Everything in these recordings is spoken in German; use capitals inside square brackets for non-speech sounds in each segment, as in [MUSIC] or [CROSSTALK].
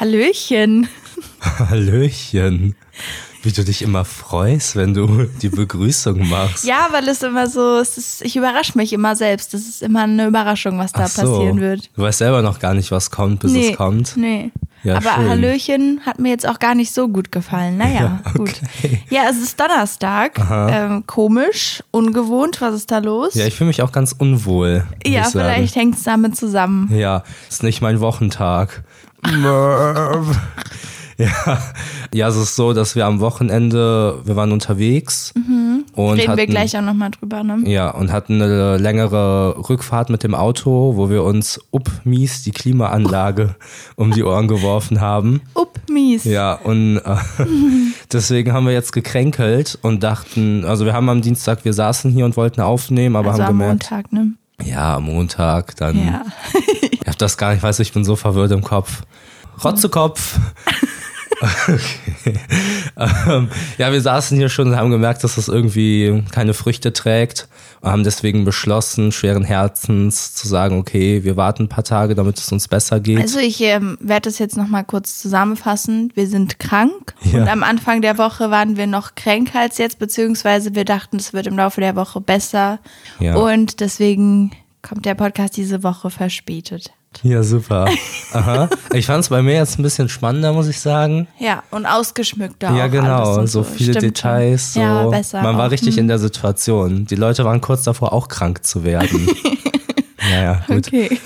Hallöchen. [LAUGHS] Hallöchen. Wie du dich immer freust, wenn du die Begrüßung machst. Ja, weil es immer so, es ist, ich überrasche mich immer selbst. Das ist immer eine Überraschung, was da so. passieren wird. Du weißt selber noch gar nicht, was kommt, bis nee, es kommt. Nee. Ja, Aber schön. Hallöchen hat mir jetzt auch gar nicht so gut gefallen. Naja, Ja, [LAUGHS] gut. okay. Ja, es ist Donnerstag. Ähm, komisch, ungewohnt. Was ist da los? Ja, ich fühle mich auch ganz unwohl. Ja, vielleicht hängt es damit zusammen. Ja, ist nicht mein Wochentag. Merv. [LAUGHS] ja. ja, es ist so, dass wir am Wochenende, wir waren unterwegs und Mhm. Reden hatten, wir gleich auch nochmal drüber, ne? Ja, und hatten eine längere Rückfahrt mit dem Auto, wo wir uns up mies die Klimaanlage [LAUGHS] um die Ohren geworfen haben. Up, mies. Ja, und äh, [LAUGHS] deswegen haben wir jetzt gekränkelt und dachten, also wir haben am Dienstag, wir saßen hier und wollten aufnehmen, aber also haben am gemerkt, Montag, ne? ja, am Montag, dann, Ja. Das gar nicht, ich weiß, ich bin so verwirrt im Kopf. Rotzekopf. Okay. Ähm, ja, wir saßen hier schon und haben gemerkt, dass das irgendwie keine Früchte trägt und haben deswegen beschlossen, schweren Herzens zu sagen, okay, wir warten ein paar Tage, damit es uns besser geht. Also ich ähm, werde das jetzt nochmal kurz zusammenfassen. Wir sind krank Ja. und am Anfang der Woche waren wir noch kränker als jetzt, beziehungsweise wir dachten, es wird im Laufe der Woche besser. Ja. Und deswegen kommt der Podcast diese Woche verspätet. Ja, super. Aha. Ich fand es bei mir jetzt ein bisschen spannender, muss ich sagen. Ja, und ausgeschmückter Ja, genau, so viele Stimmt Details. So. Ja, besser. Man war auch. richtig Hm. in der Situation. Die Leute waren kurz davor, auch krank zu werden. [LAUGHS] naja, gut. Okay.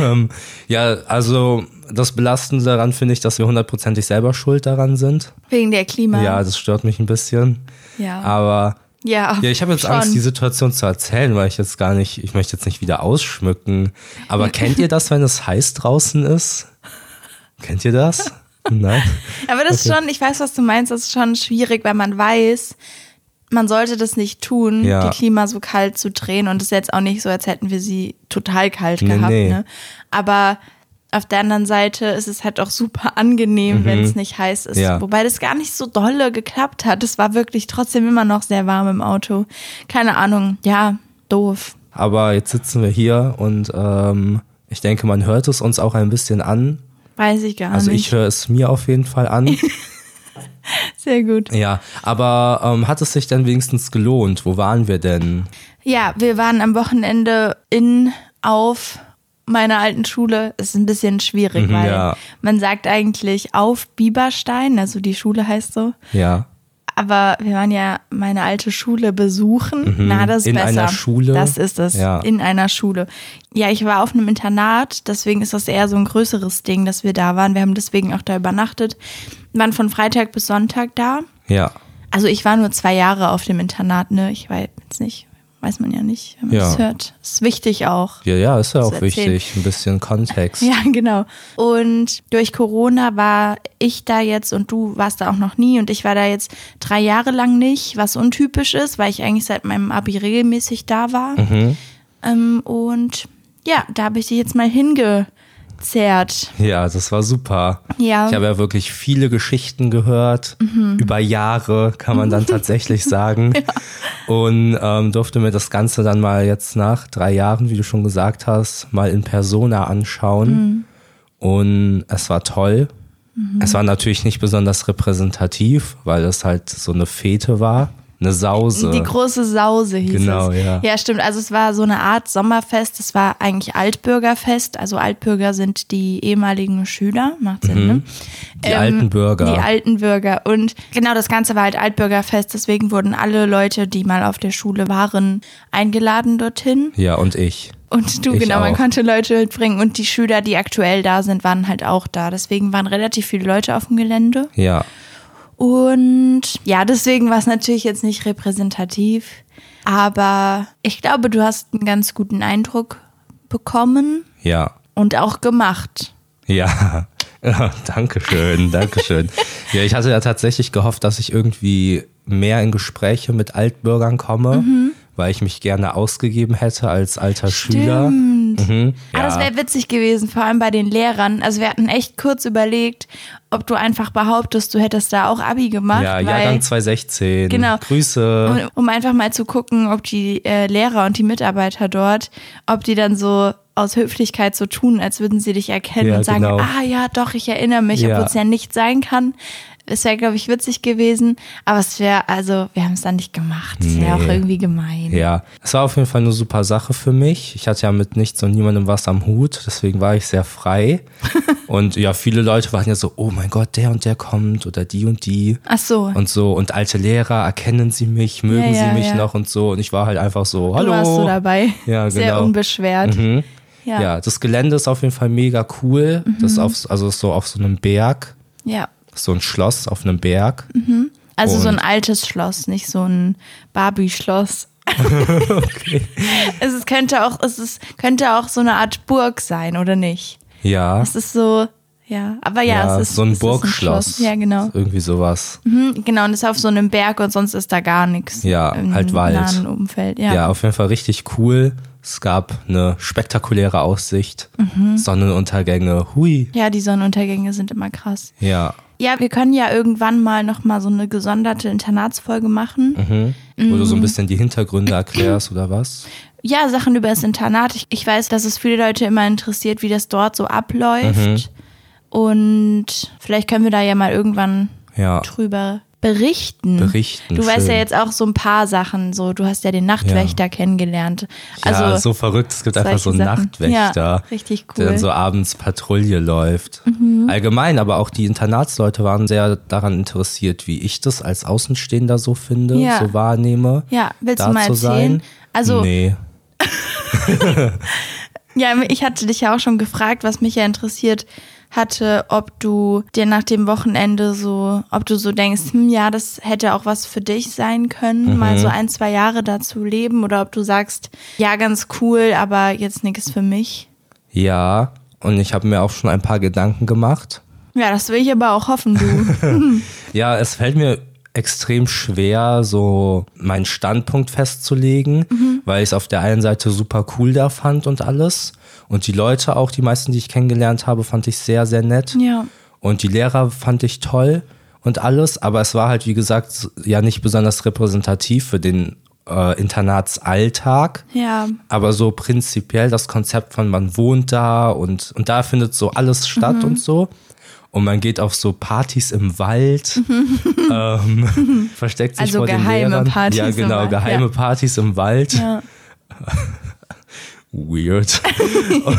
Ähm, ja, also das Belastende daran finde ich, dass wir hundertprozentig selber schuld daran sind. Wegen der Klima. Ja, das stört mich ein bisschen. ja. Aber ja, ja, ich habe jetzt schon. Angst, die Situation zu erzählen, weil ich jetzt gar nicht, ich möchte jetzt nicht wieder ausschmücken. Aber kennt ihr das, wenn es heiß draußen ist? Kennt ihr das? Nein? [LAUGHS] Aber das ist schon, ich weiß, was du meinst, das ist schon schwierig, weil man weiß, man sollte das nicht tun, Ja. die Klima so kalt zu drehen. Und es ist jetzt auch nicht so, als hätten wir sie total kalt Nee, gehabt. nee. Ne? Aber auf der anderen Seite ist es halt auch super angenehm, wenn es nicht heiß ist. Mhm. Ja. Wobei das gar nicht so dolle geklappt hat. Es war wirklich trotzdem immer noch sehr warm im Auto. Keine Ahnung, ja, doof. Aber jetzt sitzen wir hier und ähm, ich denke, man hört es uns auch ein bisschen an. Weiß ich gar Also nicht. ich höre es mir auf jeden Fall an. [LAUGHS] Sehr gut. ja, aber ähm, hat es sich denn wenigstens gelohnt? Wo waren wir denn? Ja, wir waren am Wochenende in, auf meiner alten Schule. Ist ein bisschen schwierig, Mhm, weil ja. man sagt eigentlich auf Bieberstein, also die Schule heißt so. Ja. Aber wir waren ja meine alte Schule besuchen. Na, das ist Mhm. In besser. einer Schule? Das ist es. Ja. In einer Schule. Ja, ich war auf einem Internat, deswegen ist das eher so ein größeres Ding, dass wir da waren. Wir haben deswegen auch da übernachtet. Waren von Freitag bis Sonntag da. Ja. Also ich war nur zwei Jahre auf dem Internat, ne? Ich war jetzt nicht, weiß man ja nicht, wenn man Ja. das hört. Ist wichtig auch. Ja, ja, ist ja auch erzählen. wichtig. Ein bisschen Kontext. [LAUGHS] Ja, genau. Und durch Corona war ich da jetzt und du warst da auch noch nie und ich war da jetzt drei Jahre lang nicht, was untypisch ist, weil ich eigentlich seit meinem Abi regelmäßig da war. Ähm, und ja, da habe ich dich jetzt mal hingezerrt. Ja, das war super. Ja. Ich habe ja wirklich viele Geschichten gehört, über Jahre, kann man dann [LAUGHS] tatsächlich sagen. Und ähm, durfte mir das Ganze dann mal jetzt nach drei Jahren, wie du schon gesagt hast, mal in Persona anschauen. Und es war toll. Es war natürlich nicht besonders repräsentativ, weil es halt so eine Fete war. Eine Sause. Die große Sause hieß Genau, es. ja. Ja, stimmt. Also es war so eine Art Sommerfest. Es war eigentlich Altbürgerfest. Also Altbürger sind die ehemaligen Schüler. Macht Sinn, ne? Mhm. Die alten Bürger. Die alten Bürger. Und genau das Ganze war halt Altbürgerfest. Deswegen wurden alle Leute, die mal auf der Schule waren, eingeladen dorthin. ja, und ich. Und du, Ich genau, man auch. konnte Leute mitbringen. Und die Schüler, die aktuell da sind, waren halt auch da. Deswegen waren relativ viele Leute auf dem Gelände. Ja. Und ja, deswegen war es natürlich jetzt nicht repräsentativ. Aber ich glaube, du hast einen ganz guten Eindruck bekommen Ja. und auch gemacht. Ja, [LAUGHS] ja Dankeschön, Dankeschön. [LAUGHS] ja, ich hatte ja tatsächlich gehofft, dass ich irgendwie mehr in Gespräche mit Altbürgern komme, Mhm. weil ich mich gerne ausgegeben hätte als alter Schüler. Mhm, Ah, das ja. wäre witzig gewesen, vor allem bei den Lehrern. Also wir hatten echt kurz überlegt, ob du einfach behauptest, du hättest da auch Abi gemacht. ja, weil, Jahrgang 2016. Genau. Grüße. um, um einfach mal zu gucken, ob die äh, Lehrer und die Mitarbeiter dort, ob die dann so aus Höflichkeit so tun, als würden sie dich erkennen Ja, und sagen, genau. ah ja, doch, ich erinnere mich, Ja. obwohl es ja nicht sein kann. Es wäre, glaube ich, witzig gewesen, aber es wäre, also wir haben es dann nicht gemacht. Es wäre Nee. auch irgendwie gemein. Ja, es war auf jeden Fall eine super Sache für mich. Ich hatte ja mit nichts und niemandem was am Hut, deswegen war ich sehr frei. [LAUGHS] und ja, viele Leute waren ja so, oh mein Gott, der und der kommt oder die und die. Ach so, Und so, und alte Lehrer, erkennen sie mich, mögen Ja, ja, sie mich ja. noch und so. Und ich war halt einfach so, hallo. du warst so dabei. Ja, Sehr genau. unbeschwert. Ja. Ja. das Gelände ist auf jeden Fall mega cool. Das Mhm. ist auf, also ist so auf so einem Berg, ja. So ein Schloss auf einem Berg. Also so ein altes Schloss, nicht so ein Barbie-Schloss. [LAUGHS] [LAUGHS] es ist, könnte auch, es ist, könnte auch so eine Art Burg sein, oder nicht? Ja. Es ist so, ja, aber ja, es ist so ein es Burgschloss. ja, genau. Irgendwie sowas. Mhm, genau, und es ist auf so einem Berg und sonst ist da gar nichts. Ja, halt Wald. Umfeld. Ja. Ja. auf jeden Fall richtig cool. Es gab eine spektakuläre Aussicht, Mhm. Sonnenuntergänge, hui. ja, die Sonnenuntergänge sind immer krass. Ja, Ja, wir können ja irgendwann mal nochmal so eine gesonderte Internatsfolge machen. wo du so Mhm. ein bisschen die Hintergründe erklärst oder was? Ja, Sachen über das Internat. Ich, ich weiß, dass es viele Leute immer interessiert, wie das dort so abläuft. Mhm. Und vielleicht können wir da ja mal irgendwann Ja, drüber berichten. Berichten, Du weißt ja schön. jetzt auch so ein paar Sachen. So, du hast ja den Nachtwächter kennengelernt. Also ja, so verrückt. Es gibt einfach so einen Sachen. Nachtwächter, Ja, richtig der cool. Mhm. dann so abends Patrouille läuft. Allgemein, aber auch die Internatsleute waren sehr daran interessiert, wie ich das als Außenstehender so finde, Ja. so wahrnehme. Ja, willst du mal erzählen? Sein. Also- nee. [LAUGHS] [LAUGHS] Ja, ich hatte dich ja auch schon gefragt, was mich ja interessiert hatte, ob du dir nach dem Wochenende so, ob du so denkst, hm, ja, das hätte auch was für dich sein können, Mhm. mal so ein, zwei Jahre dazu leben oder ob du sagst, ja, ganz cool, aber jetzt nichts für mich. Ja, und ich habe mir auch schon ein paar Gedanken gemacht. Ja, das will ich aber auch hoffen, du. [LAUGHS] [LAUGHS] Ja, es fällt mir extrem schwer, so meinen Standpunkt festzulegen, Mhm. weil ich es auf der einen Seite super cool da fand und alles. Und die Leute auch, die meisten, die ich kennengelernt habe, fand ich sehr, sehr nett. ja. Und die Lehrer fand ich toll und alles, aber es war halt, wie gesagt, ja nicht besonders repräsentativ für den äh, Internatsalltag. Ja. Aber so prinzipiell das Konzept von man wohnt da und, und da findet so alles statt und so. Und man geht auf so Partys im Wald, [LAUGHS] ähm, versteckt sich Also vor den geheime Lehrern. Partys ja, genau, geheime ja. Partys im Wald. Ja. [LAUGHS] Weird. [LAUGHS]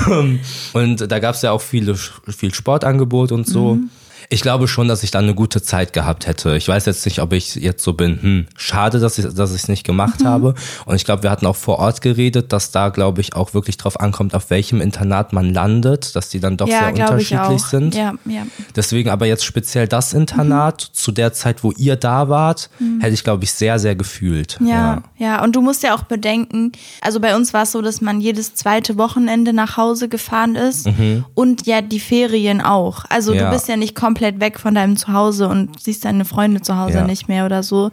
Ähm, und da gab es ja auch viele, viel Sportangebot und so. Mhm. Ich glaube schon, dass ich dann eine gute Zeit gehabt hätte. Ich weiß jetzt nicht, ob ich jetzt so bin, hm, schade, dass ich dass es nicht Mhm. gemacht habe. Und ich glaube, wir hatten auch vor Ort geredet, dass da, glaube ich, auch wirklich drauf ankommt, auf welchem Internat man landet, dass die dann doch Ja, sehr unterschiedlich sind. Ja, ja. Deswegen aber jetzt speziell das Internat, zu der Zeit, wo ihr da wart, hätte ich, glaube ich, sehr, sehr gefühlt. Mhm. Ja, ja, und du musst ja auch bedenken, also bei uns war es so, dass man jedes zweite Wochenende nach Hause gefahren ist und ja die Ferien auch. Also Ja. du bist ja nicht komplett weg von deinem Zuhause und siehst deine Freunde zu Hause Ja. nicht mehr oder so.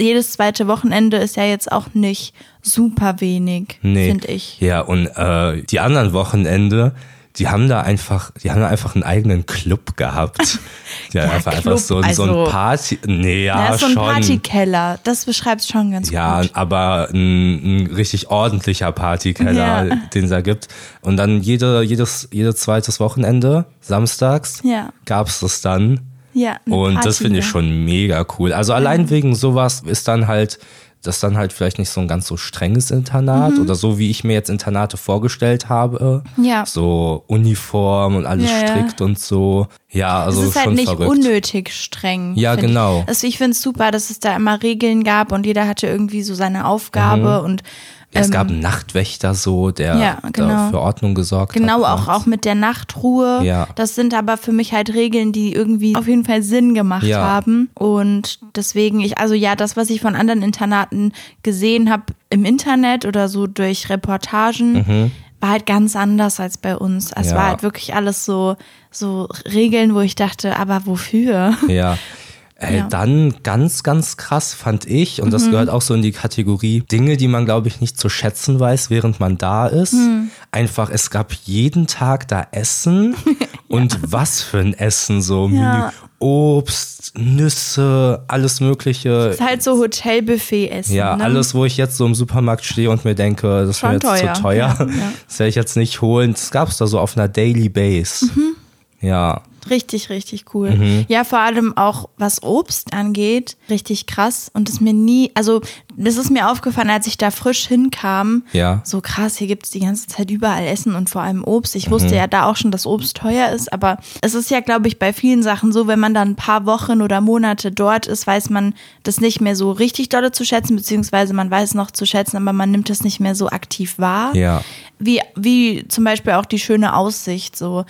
Jedes zweite Wochenende ist ja jetzt auch nicht super wenig, Nee. finde ich. Ja, und äh, die anderen Wochenende, die haben da einfach, die haben da einfach einen eigenen Club gehabt. [LAUGHS] Die haben einfach, Club, einfach so, ein so also- ein Party. Nee, ja, Ja, so ein schon. Partykeller, das beschreibt schon ganz Ja, gut. aber ein, ein richtig ordentlicher Partykeller, Ja. [LAUGHS] den es da gibt. Und dann jede, jedes, jedes zweites Wochenende, samstags, Ja. gab's das dann. Ja, Und das Party, finde ich ja. schon mega cool. Also allein wegen sowas ist dann halt, das dann halt vielleicht nicht so ein ganz so strenges Internat oder so, wie ich mir jetzt Internate vorgestellt habe. Mhm. Ja. So Uniform und alles Ja, ja. strikt und so. Ja, also es ist halt schon nicht verrückt. unnötig streng. Ja, genau. Ich. Also ich finde es super, dass es da immer Regeln gab und jeder hatte irgendwie so seine Aufgabe und Ja, es ähm, gab einen Nachtwächter so, der Ja, genau. für Ordnung gesorgt Genau, hat. auch, nachts. auch mit der Nachtruhe. Ja. Das sind aber für mich halt Regeln, die irgendwie auf jeden Fall Sinn gemacht Ja. haben. Und deswegen, ich, also ja, das, was ich von anderen Internaten gesehen habe im Internet oder so durch Reportagen, war halt ganz anders als bei uns. Es Mhm. Ja. war halt wirklich alles so, so Regeln, wo ich dachte, aber wofür? Ja. [LAUGHS] Ey, Ja. Mhm. Dann ganz, ganz krass fand ich, und das gehört auch so in die Kategorie Dinge, die man, glaube ich, nicht zu schätzen weiß, während man da ist. Mhm. Einfach, es gab jeden Tag da Essen [LAUGHS] Und was für ein Essen, so Ja. Obst, Nüsse, alles Mögliche. Ist halt so Hotelbuffet-Essen. Ja, ne? alles, wo ich jetzt so im Supermarkt stehe und mir denke, das wäre jetzt teuer. zu teuer. Ja, ja. [LAUGHS] Das werde ich jetzt nicht holen. Das gab es da so auf einer Daily Base. Mhm. Ja, Richtig, richtig cool. Mhm. Ja, vor allem auch was Obst angeht, richtig krass. Und das mir nie, also das ist mir aufgefallen, als ich da frisch hinkam. Ja. So krass, hier gibt's die ganze Zeit überall Essen und vor allem Obst. Ich Mhm. wusste ja da auch schon, dass Obst teuer ist, aber es ist ja, glaube ich, bei vielen Sachen so, wenn man dann ein paar Wochen oder Monate dort ist, weiß man das nicht mehr so richtig dolle zu schätzen, beziehungsweise man weiß es noch zu schätzen, aber man nimmt es nicht mehr so aktiv wahr ja. wie, wie zum Beispiel auch die schöne Aussicht. So,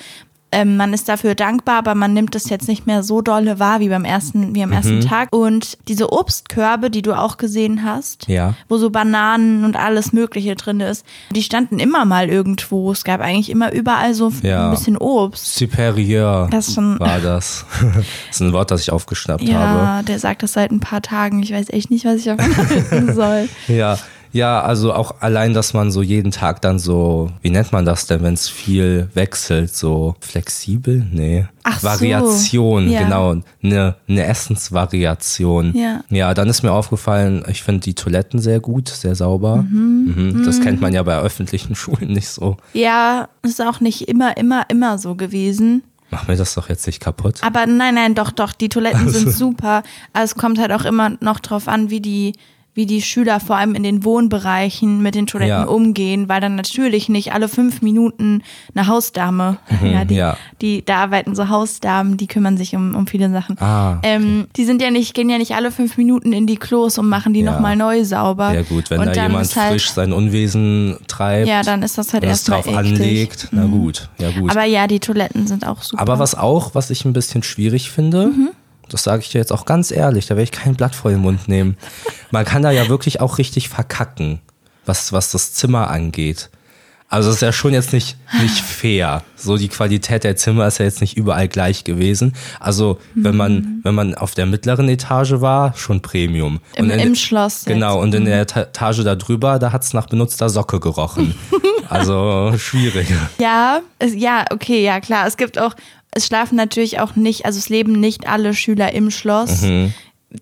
ähm, man ist dafür dankbar, aber man nimmt es jetzt nicht mehr so dolle wahr wie beim ersten, wie am ersten Mhm. Tag. Und diese Obstkörbe, die du auch gesehen hast, Ja. wo so Bananen und alles Mögliche drin ist, die standen immer mal irgendwo. Es gab eigentlich immer überall so Ja. ein bisschen Obst. Superior Das schon- war das. [LAUGHS] das ist ein Wort, das ich aufgeschnappt habe. Ja, der sagt das seit ein paar Tagen. Ich weiß echt nicht, was ich davon halten [LAUGHS] soll. Ja, ja, also auch allein, dass man so jeden Tag dann so, wie nennt man das denn, wenn es viel wechselt, so flexibel? Nee. Ach so. Variation, Ja. genau. Eine ne Essensvariation. Ja. Ja, dann ist mir aufgefallen, ich finde die Toiletten sehr gut, sehr sauber. Mhm. Das kennt man ja bei öffentlichen [LAUGHS] Schulen nicht so. Ja, ist auch nicht immer, immer, immer so gewesen. Mach mir das doch jetzt nicht kaputt. Aber nein, nein, doch, doch, die Toiletten [LAUGHS] sind super. Aber es kommt halt auch immer noch drauf an, wie die, wie die Schüler vor allem in den Wohnbereichen mit den Toiletten Ja. umgehen, weil dann natürlich nicht alle fünf Minuten eine Hausdame, ja, die, Mhm, ja. die, da arbeiten so Hausdamen, die kümmern sich um, um viele Sachen. Ah, okay. ähm, die sind ja nicht, gehen ja nicht alle fünf Minuten in die Klos und machen die Ja. nochmal neu sauber. Ja gut, wenn und da jemand halt, frisch sein Unwesen treibt Ja, dann ist das halt erstmal drauf eklig. Mhm. anlegt, na gut, ja gut. Aber ja, die Toiletten sind auch super. Aber was auch, was ich ein bisschen schwierig finde, Mhm. Das sage ich dir jetzt auch ganz ehrlich, da werde ich kein Blatt vor den Mund nehmen. Man kann da ja wirklich auch richtig verkacken, was, was das Zimmer angeht. Also es ist ja schon jetzt nicht, nicht fair. So die Qualität der Zimmer ist ja jetzt nicht überall gleich gewesen. Also wenn Mhm. man, wenn man auf der mittleren Etage war, schon Premium. Im- Und in- im Schloss jetzt. Mhm. Genau, und in der Ta- Etage da drüber, da hat's nach benutzter Socke gerochen. [LAUGHS] Also schwierig. Ja, es, ja, okay, ja klar. Es gibt auch, es schlafen natürlich auch nicht, also es leben nicht alle Schüler im Schloss. Mhm.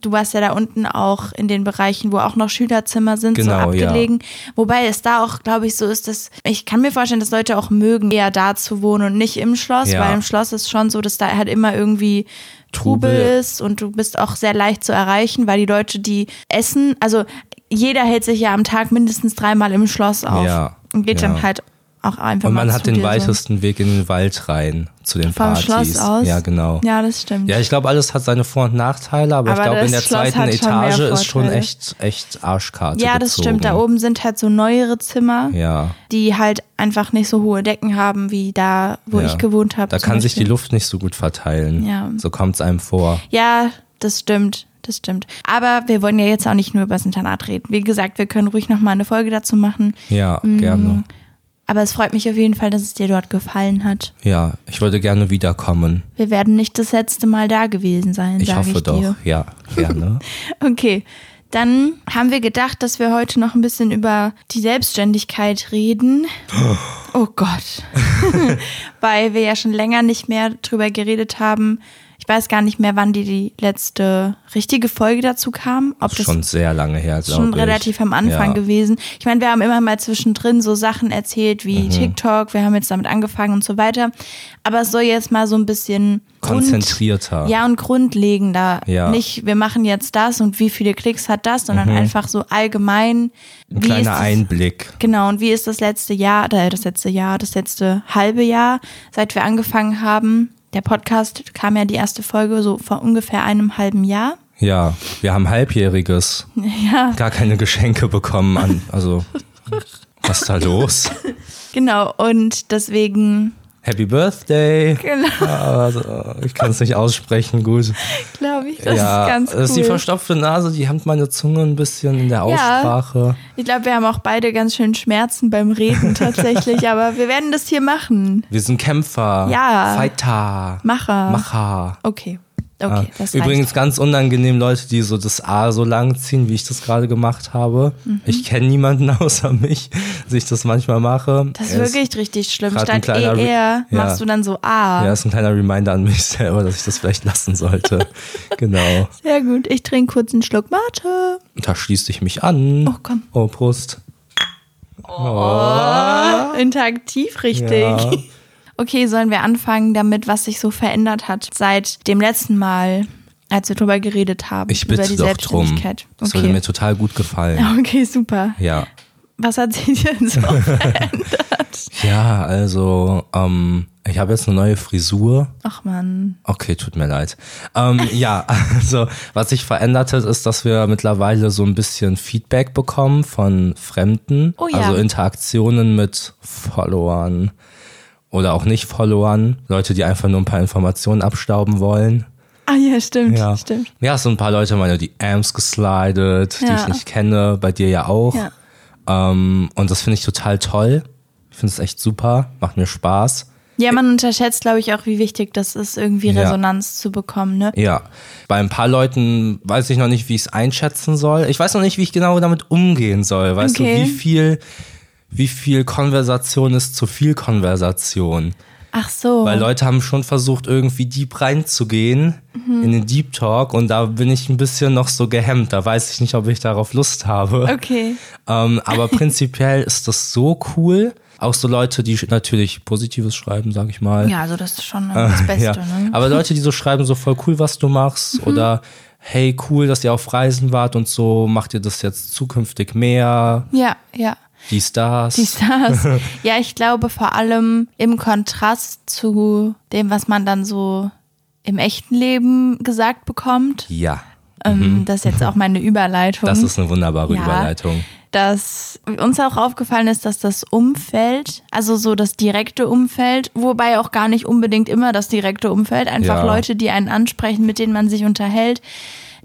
Du warst ja da unten auch in den Bereichen, wo auch noch Schülerzimmer sind, so Genau, ja. abgelegen. Wobei es da auch, glaube ich, so ist, dass ich kann mir vorstellen, dass Leute auch mögen, eher da zu wohnen und nicht im Schloss, Ja. weil im Schloss ist schon so, dass da halt immer irgendwie Trubel, Trubel. ist und du bist auch sehr leicht zu erreichen, weil die Leute, die essen, also jeder hält sich ja am Tag mindestens dreimal im Schloss auf Ja, und geht ja. dann halt auch einfach Und man hat den dir so. weitesten Weg in den Wald rein zu den Vom Partys. Schloss aus? Ja, genau. Ja, das stimmt. Ja, ich glaube, alles hat seine Vor- und Nachteile, aber, Aber ich glaube, in der Schloss zweiten Etage ist schon echt, echt Arschkarte. Ja, das gezogen. stimmt. Da oben sind halt so neuere Zimmer, Ja. die halt einfach nicht so hohe Decken haben, wie da, wo ja. ich gewohnt habe. Da kann sich die. Luft nicht so gut verteilen. Ja. So kommt es einem vor. Ja, das stimmt. Das stimmt. Aber wir wollen ja jetzt auch nicht nur über das Internat reden. Wie gesagt, wir können ruhig nochmal eine Folge dazu machen. Ja, Mhm. gerne. Aber es freut mich auf jeden Fall, dass es dir dort gefallen hat. Ja, ich würde gerne wiederkommen. Wir werden nicht das letzte Mal da gewesen sein, Ich hoffe ich doch. dir. Ja, gerne. [LAUGHS] Okay, dann haben wir gedacht, dass wir heute noch ein bisschen über die Selbstständigkeit reden. [GASPS] Oh Gott. [LAUGHS] Weil wir ja schon länger nicht mehr drüber geredet haben. Ich weiß gar nicht mehr, wann die, die letzte richtige Folge dazu kam. Ob das schon sehr lange her, glaube schon relativ am Anfang ja. gewesen. Ich meine, wir haben immer mal zwischendrin so Sachen erzählt wie Mhm. TikTok, wir haben jetzt damit angefangen und so weiter. Aber es soll jetzt mal so ein bisschen Grund- Konzentrierter. ja, und grundlegender. Ja. Nicht, wir machen jetzt das und wie viele Klicks hat das, sondern einfach so allgemein. Ein kleiner das, Einblick. Genau, und wie ist das letzte Jahr, äh, das letzte Jahr, das letzte halbe Jahr, seit wir angefangen haben? Der Podcast kam ja die erste Folge so vor ungefähr einem halben Jahr. Ja, wir haben Halbjähriges. [LAUGHS] Ja, Gar keine Geschenke bekommen. An, also, was ist da los? genau. Und deswegen, Happy Birthday. genau, Also, ich kann es nicht aussprechen, gut. glaube ich, das ja, ist ganz das ist die cool. verstopfte Nase, die hat meine Zunge ein bisschen in der Aussprache. Ich glaube, wir haben auch beide ganz schön Schmerzen beim Reden tatsächlich, [LAUGHS] aber wir werden das hier machen. Wir sind Kämpfer. Ja. Fighter. Macher. Macher. Okay. Okay, Ah, das Übrigens reicht. ganz unangenehm Leute, die so das A so lang ziehen, wie ich das gerade gemacht habe. Mhm. Ich kenne niemanden [LAUGHS] außer mich, dass ich das manchmal mache. Das ist Er wirklich richtig schlimm. Statt kleiner Re- ER Ja. machst du dann so A. Ja, ist ein kleiner Reminder an mich selber, dass ich das vielleicht lassen sollte. [LAUGHS] genau. Sehr gut. Ich trinke kurz einen Schluck Mate. Da schließe ich mich an. Oh, komm. Oh, Prost. Interaktiv, richtig. Ja. Okay, sollen wir anfangen damit, was sich so verändert hat seit dem letzten Mal, als wir drüber geredet haben? Ich über bitte die doch drum. Selbstständigkeit. Das würde mir total gut gefallen. [LAUGHS] okay, super. Ja. Was hat sich denn so [LAUGHS] verändert? Ja, also, ähm, ich habe jetzt eine neue Frisur. Ach man. Okay, tut mir leid. Ähm, [LAUGHS] ja, also was sich verändert hat, ist, dass wir mittlerweile so ein bisschen Feedback bekommen von Fremden. Oh ja. Also Interaktionen mit Followern oder auch nicht Followern. Leute, die einfach nur ein paar Informationen abstauben wollen. Ah ja, stimmt, Ja, stimmt. ja so ein paar Leute meine DMs geslidet, die Ja. ich nicht kenne, bei dir ja auch. Ja. Ähm, und das finde ich total toll. Ich finde es echt super, macht mir Spaß. Ja, man unterschätzt, glaube ich, auch, wie wichtig das ist, irgendwie Ja. Resonanz zu bekommen, ne? Ja, bei ein paar Leuten weiß ich noch nicht, wie ich es einschätzen soll. Ich weiß noch nicht, wie ich genau damit umgehen soll. Weißt Okay. du, wie viel, wie viel Konversation ist zu viel Konversation? Ach so. Weil Leute haben schon versucht, irgendwie deep reinzugehen Mhm. in den Deep Talk und da bin ich ein bisschen noch so gehemmt. Da weiß ich nicht, ob ich darauf Lust habe. Okay. Ähm, aber [LAUGHS] prinzipiell ist das so cool. Auch so Leute, die natürlich Positives schreiben, sag ich mal. Ja, also das ist schon [LAUGHS] das Beste, Ja. ne? Aber Leute, die so schreiben, so voll cool, was du machst, Mhm. oder hey, cool, dass ihr auf Reisen wart und so, macht ihr das jetzt zukünftig mehr, Ja, ja. Dies, das. Die Stars. [LAUGHS] ja, ich glaube vor allem im Kontrast zu dem, was man dann so im echten Leben gesagt bekommt. ja, Ähm, das ist jetzt auch meine Überleitung. das ist eine wunderbare Ja. Überleitung. dass uns auch aufgefallen ist, dass das Umfeld, also so das direkte Umfeld, wobei auch gar nicht unbedingt immer das direkte Umfeld, einfach Ja. Leute, die einen ansprechen, mit denen man sich unterhält,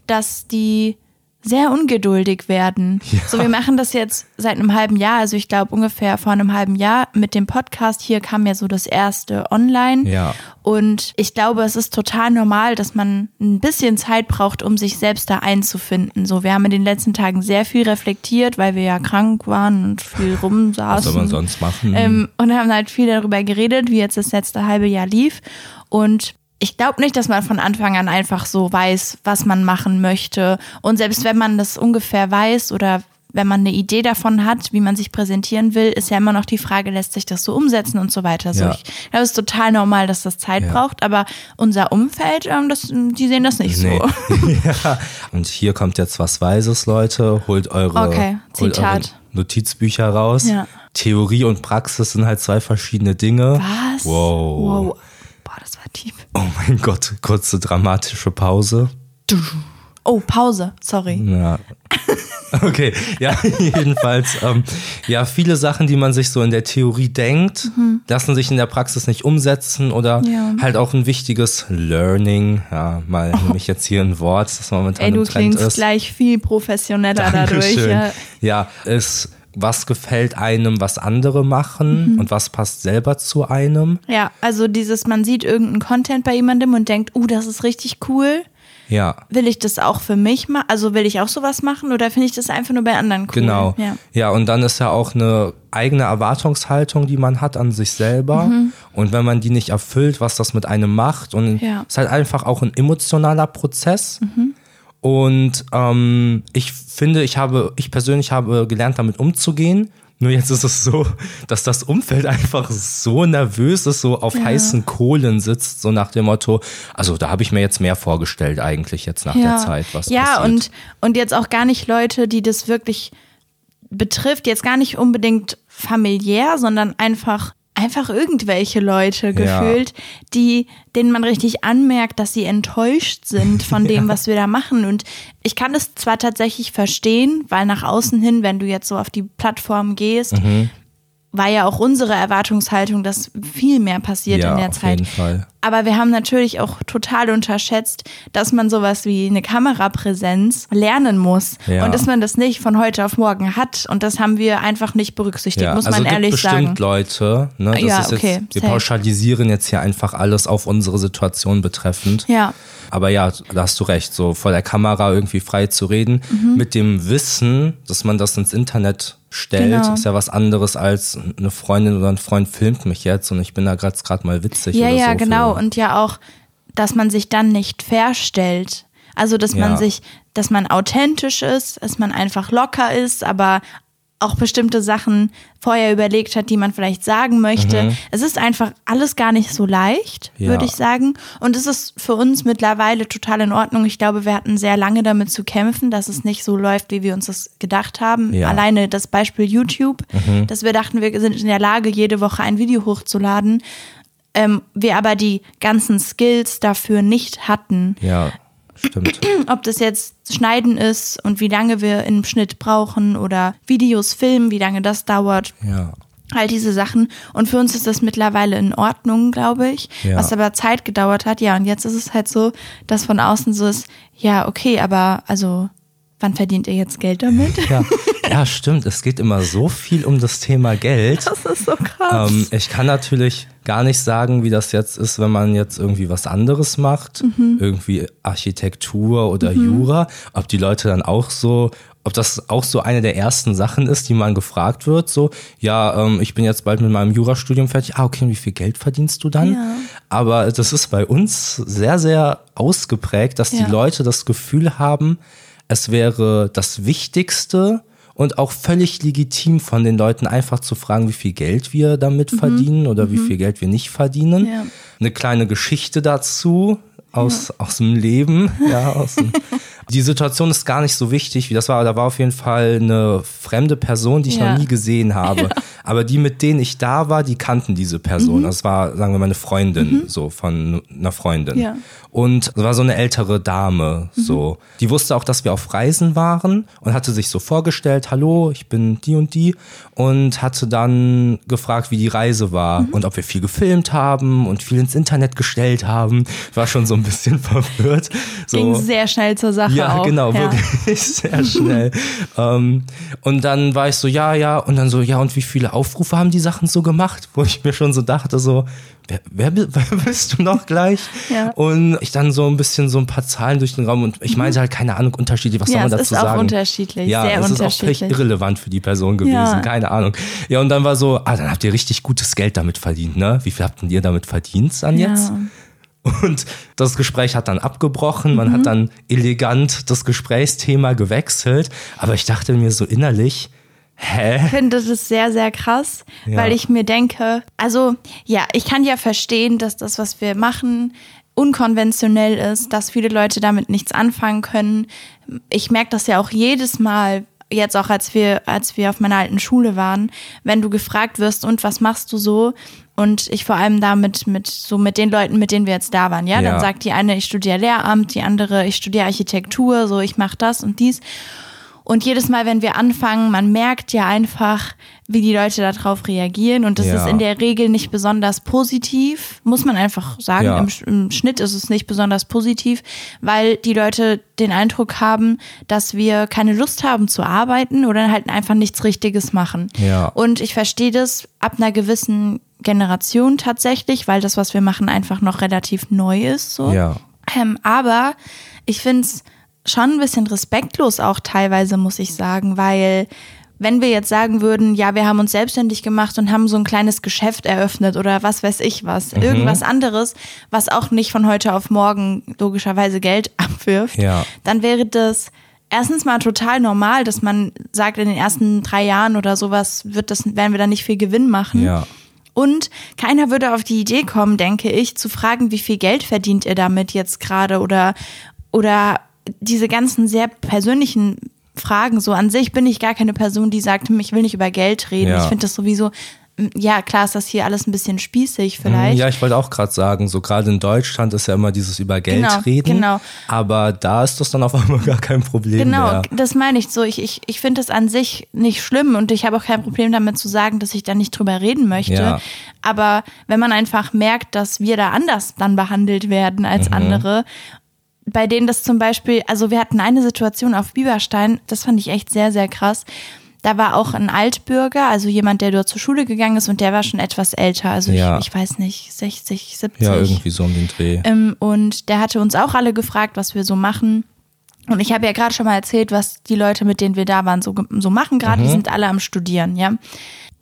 dass die sehr ungeduldig werden. So, wir machen das jetzt seit einem halben Jahr, also ich glaube ungefähr vor einem halben Jahr mit dem Podcast. Hier kam ja so das erste online. Ja. Und ich glaube, es ist total normal, dass man ein bisschen Zeit braucht, um sich selbst da einzufinden. So, wir haben in den letzten Tagen sehr viel reflektiert, weil wir ja krank waren und viel Was rumsaßen. soll man sonst machen? Ähm, und haben halt viel darüber geredet, wie jetzt das letzte halbe Jahr lief. Und ich glaube nicht, dass man von Anfang an einfach so weiß, was man machen möchte. Und selbst wenn man das ungefähr weiß oder wenn man eine Idee davon hat, wie man sich präsentieren will, ist ja immer noch die Frage, lässt sich das so umsetzen und so weiter. So, Ja. ich glaube, es ist total normal, dass das Zeit Ja. braucht, aber unser Umfeld, ähm, das, die sehen das nicht Nee. so. [LAUGHS] ja. Und hier kommt jetzt was Weises, Leute. Holt eure, Okay, holt eure. Notizbücher raus. Ja. Theorie und Praxis sind halt zwei verschiedene Dinge. Was? Wow. wow. Tief. Oh mein Gott, kurze dramatische Pause. Oh, Pause, sorry. Ja. [LAUGHS] Okay, ja, [LAUGHS] jedenfalls, ähm, ja, viele Sachen, die man sich so in der Theorie denkt, lassen sich in der Praxis nicht umsetzen oder Mhm. Ja. halt auch ein wichtiges Learning, ja, mal nehme ich jetzt hier ein Wort, das momentan Ey, du im Trend klingst ist. gleich viel professioneller dadurch. Dankeschön. Ja. Ja, ist, was gefällt einem, was andere machen Mhm. und was passt selber zu einem. Ja, also dieses, man sieht irgendeinen Content bei jemandem und denkt, uh, das ist richtig cool. Ja, Will ich das auch für mich machen? Also will ich auch sowas machen oder finde ich das einfach nur bei anderen cool? Genau. Ja. ja, und dann ist ja auch eine eigene Erwartungshaltung, die man hat an sich selber. Und wenn man die nicht erfüllt, was das mit einem macht. Und Mhm. Ja. es ist halt einfach auch ein emotionaler Prozess. Und ähm, ich finde, ich habe, ich persönlich habe gelernt, damit umzugehen. Nur jetzt ist es so, dass das Umfeld einfach so nervös ist, so auf Ja. heißen Kohlen sitzt, so nach dem Motto, also da habe ich mir jetzt mehr vorgestellt eigentlich jetzt nach der Zeit, was ja passiert. und und jetzt auch gar nicht Leute, die das wirklich betrifft, jetzt gar nicht unbedingt familiär, sondern einfach einfach irgendwelche Leute Ja. gefühlt, die denen man richtig anmerkt, dass sie enttäuscht sind von [LAUGHS] dem, was wir da machen und ich kann es zwar tatsächlich verstehen, weil nach außen hin, wenn du jetzt so auf die Plattform gehst, Mhm. War ja auch unsere Erwartungshaltung, dass viel mehr passiert ja, in der auf Zeit. jeden Fall. Aber wir haben natürlich auch total unterschätzt, dass man sowas wie eine Kamerapräsenz lernen muss Ja. und dass man das nicht von heute auf morgen hat. Und das haben wir einfach nicht berücksichtigt, Ja, muss also man gibt ehrlich bestimmt sagen. Leute, ne, das Ja, ist jetzt, okay, wir safe. pauschalisieren jetzt hier einfach alles auf unsere Situation betreffend. Ja, Aber ja, da hast du recht, so vor der Kamera irgendwie frei zu reden, Mhm. mit dem Wissen, dass man das ins Internet stellt, Genau. ist ja was anderes als eine Freundin oder ein Freund filmt mich jetzt und ich bin da gerade mal witzig ja, oder ja, so. genau. Und ja auch, dass man sich dann nicht verstellt. Also, dass man Ja. sich, dass man authentisch ist, dass man einfach locker ist, aber auch bestimmte Sachen vorher überlegt hat, die man vielleicht sagen möchte. Es ist einfach alles gar nicht so leicht, Mhm. Ja. würde ich sagen. Und es ist für uns mittlerweile total in Ordnung. Ich glaube, wir hatten sehr lange damit zu kämpfen, dass es nicht so läuft, wie wir uns das gedacht haben. Ja. Mhm. Alleine das Beispiel YouTube, dass wir dachten, wir sind in der Lage, jede Woche ein Video hochzuladen. Ähm, wir aber die ganzen Skills dafür nicht hatten. ja, stimmt. [CLEARS THROAT] Ob das jetzt Schneiden ist und wie lange wir im Schnitt brauchen oder Videos filmen, wie lange das dauert. ja. All diese Sachen. Und für uns ist das mittlerweile in Ordnung, glaube ich. Ja. Was aber Zeit gedauert hat. Ja, und jetzt ist es halt so, dass von außen so ist, ja, okay, aber also, wann verdient ihr jetzt Geld damit? Ja, ja, stimmt. Es geht immer so viel um das Thema Geld. Das ist so krass. Ähm, ich kann natürlich gar nicht sagen, wie das jetzt ist, wenn man jetzt irgendwie was anderes macht, Mhm. irgendwie Architektur oder Jura, ob die Leute dann auch so, ob das auch so eine der ersten Sachen ist, die man gefragt wird, so, ja, ähm, ich bin jetzt bald mit meinem Jurastudium fertig, ah, okay, wie viel Geld verdienst du dann? Ja. Aber das ist bei uns sehr, sehr ausgeprägt, dass Ja. die Leute das Gefühl haben, es wäre das Wichtigste und auch völlig legitim von den Leuten einfach zu fragen, wie viel Geld wir damit verdienen oder wie viel Geld wir nicht verdienen. Ja. Eine kleine Geschichte dazu aus, aus dem Leben. [LAUGHS] Ja, aus dem, die Situation ist gar nicht so wichtig, wie das war. Da war auf jeden Fall eine fremde Person, die ich Ja. noch nie gesehen habe. [LAUGHS] Aber die, mit denen ich da war, die kannten diese Person. Das war, sagen wir mal, eine Freundin, so von einer Freundin. Ja. Und es war so eine ältere Dame, so. Die wusste auch, dass wir auf Reisen waren und hatte sich so vorgestellt, hallo, ich bin die und die und hatte dann gefragt, wie die Reise war und ob wir viel gefilmt haben und viel ins Internet gestellt haben. War schon so ein bisschen [LAUGHS] verwirrt. So. Ging sehr schnell zur Sache Ja, auch. genau, Ja. wirklich [LAUGHS] sehr schnell. ähm, und dann war ich so, ja, ja, und dann so, ja, und wie viele Aufrufe haben die Sachen so gemacht? Wo ich mir schon so dachte, so, wer, wer, [LAUGHS] wer bist du noch gleich? Ja. Und ich dann so ein bisschen so ein paar Zahlen durch den Raum und ich meinte halt, keine Ahnung, unterschiedlich, was Mhm. Ja, soll man es dazu ist auch sagen? unterschiedlich, ja, sehr es ist auch unterschiedlich. irrelevant für die Person gewesen, Ja. keine Ahnung. Ja, und dann war so, ah, dann habt ihr richtig gutes Geld damit verdient, ne? Wie viel habt denn ihr damit verdient dann Ja. jetzt? Und das Gespräch hat dann abgebrochen, man Mhm. hat dann elegant das Gesprächsthema gewechselt, aber ich dachte mir so innerlich, hä? Ich finde, das ist sehr, sehr krass, Ja. weil ich mir denke, also ja, ich kann ja verstehen, dass das, was wir machen, unkonventionell ist, dass viele Leute damit nichts anfangen können. Ich merke das ja auch jedes Mal, jetzt auch als wir, als wir auf meiner alten Schule waren, wenn du gefragt wirst, und was machst du so? Und ich vor allem damit mit so mit den Leuten, mit denen wir jetzt da waren, ja, Ja. dann sagt die eine, ich studiere Lehramt, die andere, ich studiere Architektur, so ich mache das und dies. Und jedes Mal, wenn wir anfangen, man merkt ja einfach, wie die Leute darauf reagieren. Und das Ja. ist in der Regel nicht besonders positiv, muss man einfach sagen. Ja. Im, Im Schnitt ist es nicht besonders positiv, weil die Leute den Eindruck haben, dass wir keine Lust haben zu arbeiten oder halt einfach nichts Richtiges machen. Ja. Und ich verstehe das ab einer gewissen Generation tatsächlich, weil das, was wir machen, einfach noch relativ neu ist. So. Ja. Ähm, aber ich finde es schon ein bisschen respektlos auch teilweise, muss ich sagen, weil wenn wir jetzt sagen würden, ja, wir haben uns selbstständig gemacht und haben so ein kleines Geschäft eröffnet oder was weiß ich was, Mhm. irgendwas anderes, was auch nicht von heute auf morgen logischerweise Geld [LAUGHS] abwirft, Ja. dann wäre das erstens mal total normal, dass man sagt, in den ersten drei Jahren oder sowas wird das, werden wir da nicht viel Gewinn machen. Ja. Und keiner würde auf die Idee kommen, denke ich, zu fragen, wie viel Geld verdient ihr damit jetzt gerade oder, oder diese ganzen sehr persönlichen Fragen. So an sich bin ich gar keine Person, die sagt, hm, ich will nicht über Geld reden. Ja. Ich finde das sowieso ja, klar ist das hier alles ein bisschen spießig vielleicht. Ja, ich wollte auch gerade sagen, so gerade in Deutschland ist ja immer dieses über Geld Genau, reden. genau. Aber da ist das dann auf einmal [LAUGHS] gar kein Problem Genau, mehr. das meine ich so. Ich, ich, ich finde es an sich nicht schlimm und ich habe auch kein Problem damit zu sagen, dass ich da nicht drüber reden möchte. Ja. Aber wenn man einfach merkt, dass wir da anders dann behandelt werden als Mhm. andere, bei denen das zum Beispiel, also wir hatten eine Situation auf Bieberstein, das fand ich echt sehr, sehr krass. Da war auch ein Altbürger, also jemand, der dort zur Schule gegangen ist und der war schon etwas älter, also Ja. ich, ich weiß nicht, 60, 70. Ja, irgendwie so um den Dreh. Ähm, und der hatte uns auch alle gefragt, was wir so machen. Und ich habe ja gerade schon mal erzählt, was die Leute, mit denen wir da waren, so, so machen gerade. Die sind alle am Studieren, ja.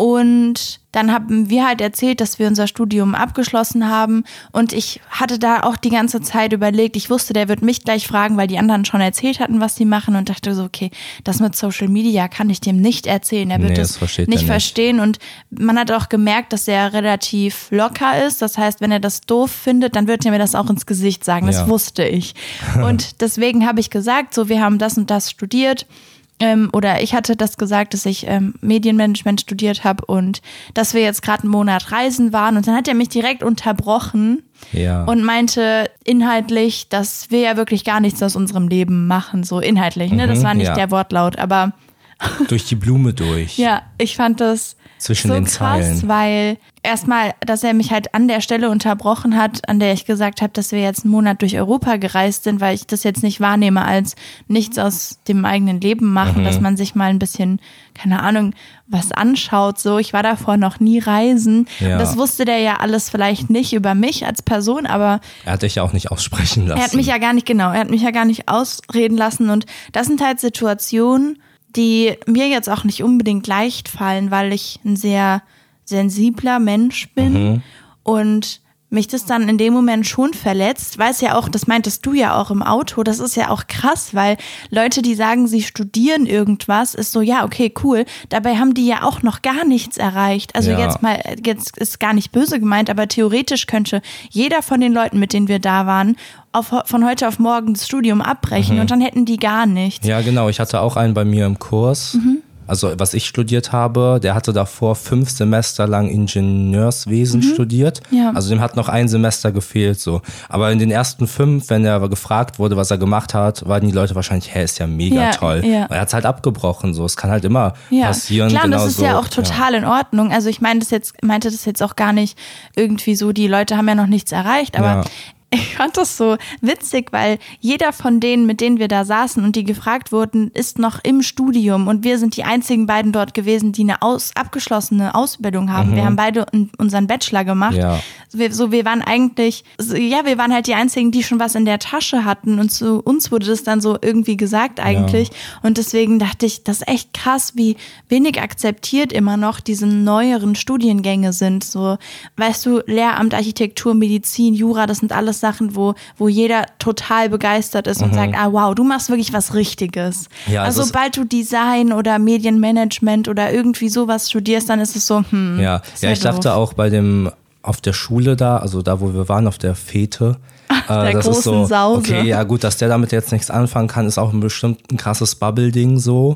Und dann haben wir halt erzählt, dass wir unser Studium abgeschlossen haben. Und ich hatte da auch die ganze Zeit überlegt, ich wusste, der wird mich gleich fragen, weil die anderen schon erzählt hatten, was sie machen. Und dachte so, okay, das mit Social Media kann ich dem nicht erzählen. Er wird Nee, es das er nicht nicht. verstehen. Und man hat auch gemerkt, dass er relativ locker ist. Das heißt, wenn er das doof findet, dann wird er mir das auch ins Gesicht sagen. Das Ja. wusste ich. [LAUGHS] Und deswegen habe ich gesagt, so, wir haben das und das studiert. Ähm, oder ich hatte das gesagt, dass ich ähm, Medienmanagement studiert habe und dass wir jetzt gerade einen Monat reisen waren. Und dann hat er mich direkt unterbrochen Ja. und meinte inhaltlich, dass wir ja wirklich gar nichts aus unserem Leben machen, so inhaltlich. Ne? Das Mhm, war nicht ja. der Wortlaut, aber Durch die Blume [LAUGHS] durch. ja, ich fand das Zwischen so den krass, Zeilen. weil erstmal, dass er mich halt an der Stelle unterbrochen hat, an der ich gesagt habe, dass wir jetzt einen Monat durch Europa gereist sind, weil ich das jetzt nicht wahrnehme als nichts aus dem eigenen Leben machen, Mhm. dass man sich mal ein bisschen, keine Ahnung, was anschaut. So, ich war davor noch nie reisen. Ja. Das wusste der ja alles vielleicht nicht über mich als Person, aber Er hat dich ja auch nicht aussprechen lassen. er hat mich ja gar nicht, genau, er hat mich ja gar nicht ausreden lassen. Und das sind halt Situationen, die mir jetzt auch nicht unbedingt leicht fallen, weil ich ein sehr sensibler Mensch bin und mich das dann in dem Moment schon verletzt, weil es ja auch, das meintest du ja auch im Auto, das ist ja auch krass, weil Leute, die sagen, sie studieren irgendwas, ist so, ja, okay, cool. Dabei haben die ja auch noch gar nichts erreicht. Also Ja. jetzt mal, jetzt ist gar nicht böse gemeint, aber theoretisch könnte jeder von den Leuten, mit denen wir da waren, auf, von heute auf morgen das Studium abbrechen und dann hätten die gar nichts. Ja, genau. Ich hatte auch einen bei mir im Kurs. Mhm. Also, was ich studiert habe, der hatte davor fünf Semester lang Ingenieurswesen studiert. Mhm. Ja. Also, dem hat noch ein Semester gefehlt, so. Aber in den ersten fünf, wenn er gefragt wurde, was er gemacht hat, waren die Leute wahrscheinlich, hä, ist ja mega Ja, toll. ja. Er hat halt abgebrochen, so. Es kann halt immer Ja, passieren. klar, und das genau ist so. ja auch total in Ordnung. Also ich meine das jetzt, meinte das jetzt auch gar nicht irgendwie so, die Leute haben ja noch nichts erreicht, aber. Ich fand das so witzig, weil jeder von denen, mit denen wir da saßen und die gefragt wurden, ist noch im Studium und wir sind die einzigen beiden dort gewesen, die eine aus, abgeschlossene Ausbildung haben. Wir haben beide un- unseren Bachelor gemacht. Mhm. Ja. Wir, so, wir waren eigentlich, so, ja, wir waren halt die einzigen, die schon was in der Tasche hatten und zu uns wurde das dann so irgendwie gesagt eigentlich. Und deswegen dachte ich, das ist echt krass, wie wenig akzeptiert immer noch diese neueren Studiengänge sind. So, weißt du, Lehramt, Architektur, Medizin, Jura, das sind alles Sachen, wo, wo jeder total begeistert ist und sagt, ah wow, du machst wirklich was Richtiges. Mhm. Ja, also sobald du Design oder Medienmanagement oder irgendwie sowas studierst, dann ist es so, hm. Ja, ja, ich dachte auch bei dem, auf der Schule da, also da, wo wir waren, auf der Fete. äh, der das ist großen so, Sause. okay, ja gut, dass der damit jetzt nichts anfangen kann, ist auch ein bestimmt ein krasses Bubble-Ding so.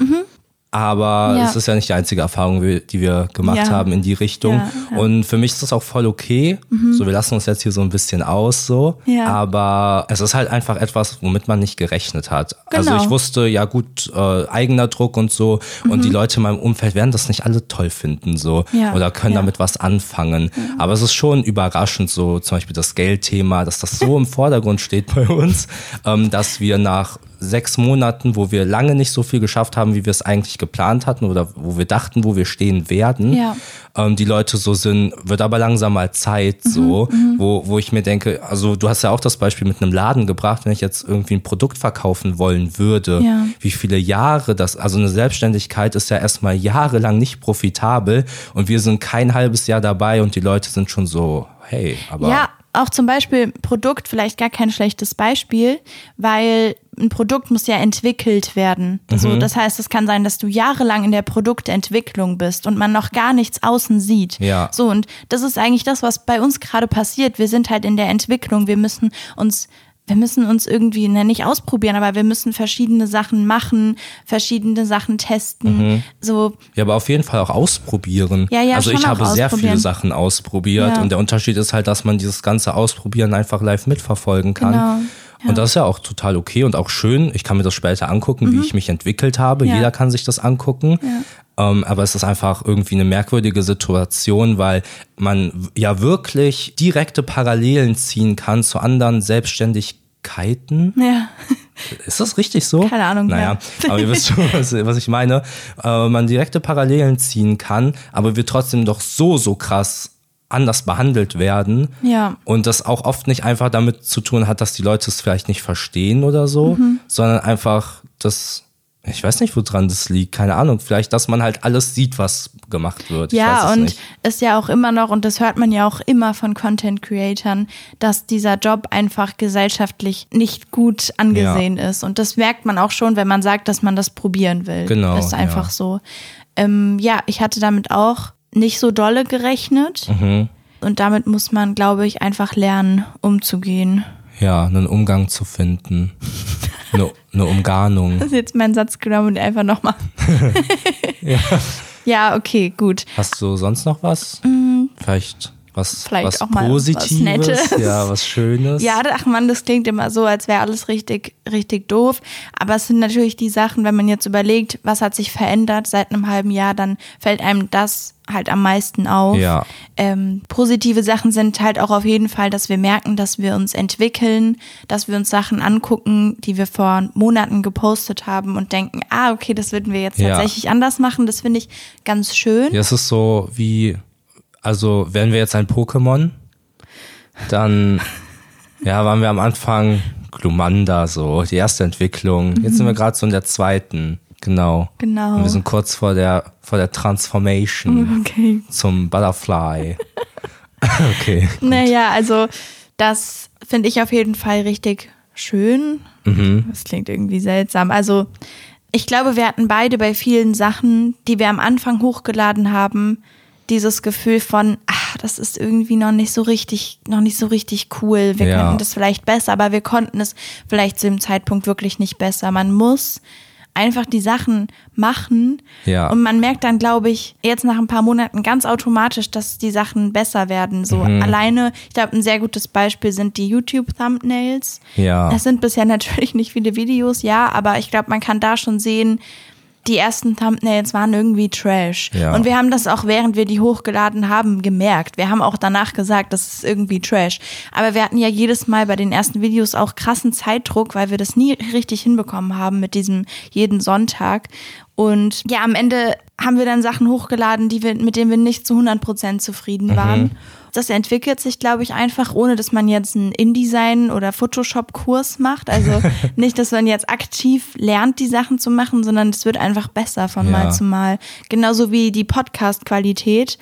Aber Mhm. Ja. es ist ja nicht die einzige Erfahrung, die wir gemacht Ja. haben in die Richtung. Ja. Und für mich ist das auch voll okay. So, wir lassen uns jetzt hier so ein bisschen aus, so. Aber es ist halt einfach etwas, womit man nicht gerechnet hat. Also Genau. ich wusste, ja gut, äh, eigener Druck und so. Und die Leute in meinem Umfeld werden das nicht alle toll finden, so. Mhm. Oder können damit was anfangen. Aber es ist schon überraschend, so zum Beispiel das Geldthema, dass das so im [LAUGHS] Vordergrund steht bei uns, ähm, dass wir nach sechs Monaten, wo wir lange nicht so viel geschafft haben, wie wir es eigentlich geplant hatten oder wo wir dachten, wo wir stehen werden, Ja. ähm, die Leute so sind, wird aber langsam mal Zeit Mhm, so, wo, wo ich mir denke, also du hast ja auch das Beispiel mit einem Laden gebracht, wenn ich jetzt irgendwie ein Produkt verkaufen wollen würde, Ja. wie viele Jahre das, also eine Selbstständigkeit ist ja erstmal jahrelang nicht profitabel und wir sind kein halbes Jahr dabei und die Leute sind schon so, hey, aber Ja, auch zum Beispiel Produkt, vielleicht gar kein schlechtes Beispiel, weil ein Produkt muss ja entwickelt werden. Mhm. So, das heißt, es kann sein, dass du jahrelang in der Produktentwicklung bist und man noch gar nichts außen sieht. Ja. So, und das ist eigentlich das, was bei uns gerade passiert. Wir sind halt in der Entwicklung. Wir müssen uns wir müssen uns irgendwie, ne, nicht ausprobieren, aber wir müssen verschiedene Sachen machen, verschiedene Sachen testen. Mhm. So. Ja, aber auf jeden Fall auch ausprobieren. Ja, ja, also ich habe sehr viele Sachen ausprobiert ja. und der Unterschied ist halt, dass man dieses ganze Ausprobieren einfach live mitverfolgen kann. Genau. Ja. Und das ist ja auch total okay und auch schön. Ich kann mir das später angucken, mhm. wie ich mich entwickelt habe. Ja. Jeder kann sich das angucken. Ähm, aber es ist einfach irgendwie eine merkwürdige Situation, weil man ja wirklich direkte Parallelen ziehen kann zu anderen Selbstständigkeiten. Ja. Ist das richtig so? Keine Ahnung. Naja, ja. aber ihr wisst schon, was, was ich meine. Äh, man direkte Parallelen ziehen kann, aber wir trotzdem doch so, so krass anders behandelt werden. Ja. Und das auch oft nicht einfach damit zu tun hat, dass die Leute es vielleicht nicht verstehen oder so, mhm. sondern einfach das, ich weiß nicht, woran das liegt, keine Ahnung. Vielleicht, dass man halt alles sieht, was gemacht wird. Ja, und nicht. ist ja auch immer noch, und das hört man ja auch immer von Content-Creatern, dass dieser Job einfach gesellschaftlich nicht gut angesehen ja. ist. Und das merkt man auch schon, wenn man sagt, dass man das probieren will. Genau. Ist einfach ja. so. Ähm, ja, ich hatte damit auch nicht so dolle gerechnet. Mhm. Und damit muss man, glaube ich, einfach lernen, umzugehen. Ja, einen Umgang zu finden. [LAUGHS] eine, eine Umgarnung. Das ist jetzt mein Satz genommen und einfach nochmal. [LAUGHS] ja. [LAUGHS] ja, okay, gut. Hast du sonst noch was? Mhm. Vielleicht was, Vielleicht was auch mal Positives, was Nettes. ja, was Schönes. Ja, ach man, das klingt immer so, als wäre alles richtig, richtig doof. Aber es sind natürlich die Sachen, wenn man jetzt überlegt, was hat sich verändert seit einem halben Jahr, dann fällt einem das halt am meisten auf. Ja. Ähm, positive Sachen sind halt auch auf jeden Fall, dass wir merken, dass wir uns entwickeln, dass wir uns Sachen angucken, die wir vor Monaten gepostet haben und denken, ah, okay, das würden wir jetzt Ja. tatsächlich anders machen. Das finde ich ganz schön. Ja, es ist so wie, also wären wir jetzt ein Pokémon, dann [LAUGHS] ja, waren wir am Anfang Glumanda, so die erste Entwicklung. Jetzt sind wir gerade so in der zweiten, genau. Genau. Und wir sind kurz vor der vor der Transformation Okay. zum Butterfly. [LAUGHS] okay. gut. Naja, also das finde ich auf jeden Fall richtig schön. Mhm. Das klingt irgendwie seltsam. Also ich glaube, wir hatten beide bei vielen Sachen, die wir am Anfang hochgeladen haben, dieses Gefühl von, ach, das ist irgendwie noch nicht so richtig, noch nicht so richtig cool. Wir Ja. könnten das vielleicht besser, aber wir konnten es vielleicht zu dem Zeitpunkt wirklich nicht besser. Man muss einfach die Sachen machen Ja. und man merkt dann, glaube ich, jetzt nach ein paar Monaten ganz automatisch, dass die Sachen besser werden. So Mhm. alleine, ich glaube, ein sehr gutes Beispiel sind die YouTube-Thumbnails. Ja. Es sind bisher [LAUGHS] natürlich nicht viele Videos, ja, aber ich glaube, man kann da schon sehen, die ersten Thumbnails waren irgendwie Trash. Ja. Und wir haben das auch, während wir die hochgeladen haben, gemerkt. Wir haben auch danach gesagt, das ist irgendwie Trash. Aber wir hatten ja jedes Mal bei den ersten Videos auch krassen Zeitdruck, weil wir das nie richtig hinbekommen haben mit diesem jeden Sonntag. Und ja, am Ende haben wir dann Sachen hochgeladen, die wir, mit denen wir nicht zu 100% zufrieden waren. Das entwickelt sich, glaube ich, einfach, ohne dass man jetzt einen InDesign oder Photoshop-Kurs macht. Also [LAUGHS] nicht, dass man jetzt aktiv lernt, die Sachen zu machen, sondern es wird einfach besser von Ja. Mal zu Mal. Genauso wie die Podcast-Qualität.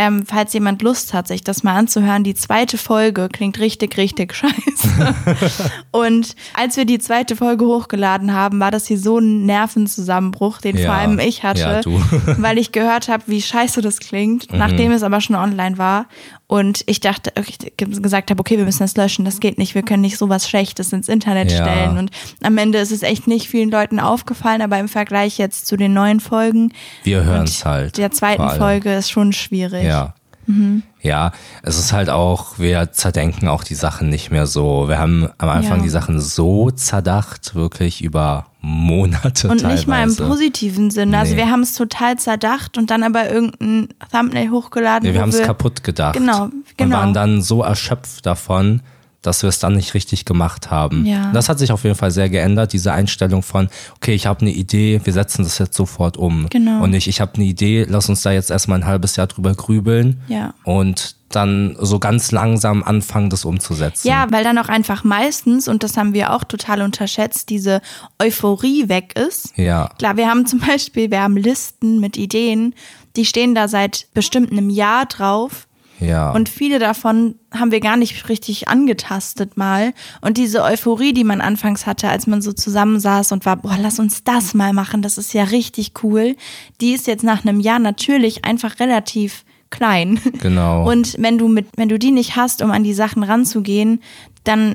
Ähm, falls jemand Lust hat, sich das mal anzuhören, die zweite Folge klingt richtig, richtig scheiße. [LAUGHS] Und als wir die zweite Folge hochgeladen haben, war das hier so ein Nervenzusammenbruch, den Ja. vor allem ich hatte, Ja. Mhm. weil ich gehört habe, wie scheiße das klingt, nachdem es aber schon online war. Und ich dachte, ich gesagt habe, okay, wir müssen das löschen, das geht nicht, wir können nicht sowas Schlechtes ins Internet Ja. stellen. Und am Ende ist es echt nicht vielen Leuten aufgefallen, aber im Vergleich jetzt zu den neuen Folgen, Wir hören es halt. der zweiten. Folge ist schon schwierig. Ja. Mhm. Ja, es ist halt auch, wir zerdenken auch die Sachen nicht mehr so. Wir haben am Anfang Ja. die Sachen so zerdacht, wirklich über Monate Und teilweise. nicht mal im positiven Sinne. Also Nee. wir haben es total zerdacht und dann aber irgendein Thumbnail hochgeladen. Nee, wir haben es kaputt gedacht. Genau, Und genau. waren dann so erschöpft davon, dass wir es dann nicht richtig gemacht haben. Ja. Das hat sich auf jeden Fall sehr geändert, diese Einstellung von, okay, ich habe eine Idee, wir setzen das jetzt sofort um. Genau. Und nicht, ich habe eine Idee, lass uns da jetzt erstmal ein halbes Jahr drüber grübeln Ja. und dann so ganz langsam anfangen, das umzusetzen. Ja, weil dann auch einfach meistens, und das haben wir auch total unterschätzt, diese Euphorie weg ist. Ja. Klar, wir haben zum Beispiel, wir haben Listen mit Ideen, die stehen da seit bestimmt einem Jahr drauf. Ja. Und viele davon haben wir gar nicht richtig angetastet mal. Und diese Euphorie, die man anfangs hatte, als man so zusammensaß und war, boah, lass uns das mal machen, das ist ja richtig cool, die ist jetzt nach einem Jahr natürlich einfach relativ klein. Genau. Und wenn du mit, wenn du die nicht hast, um an die Sachen ranzugehen, dann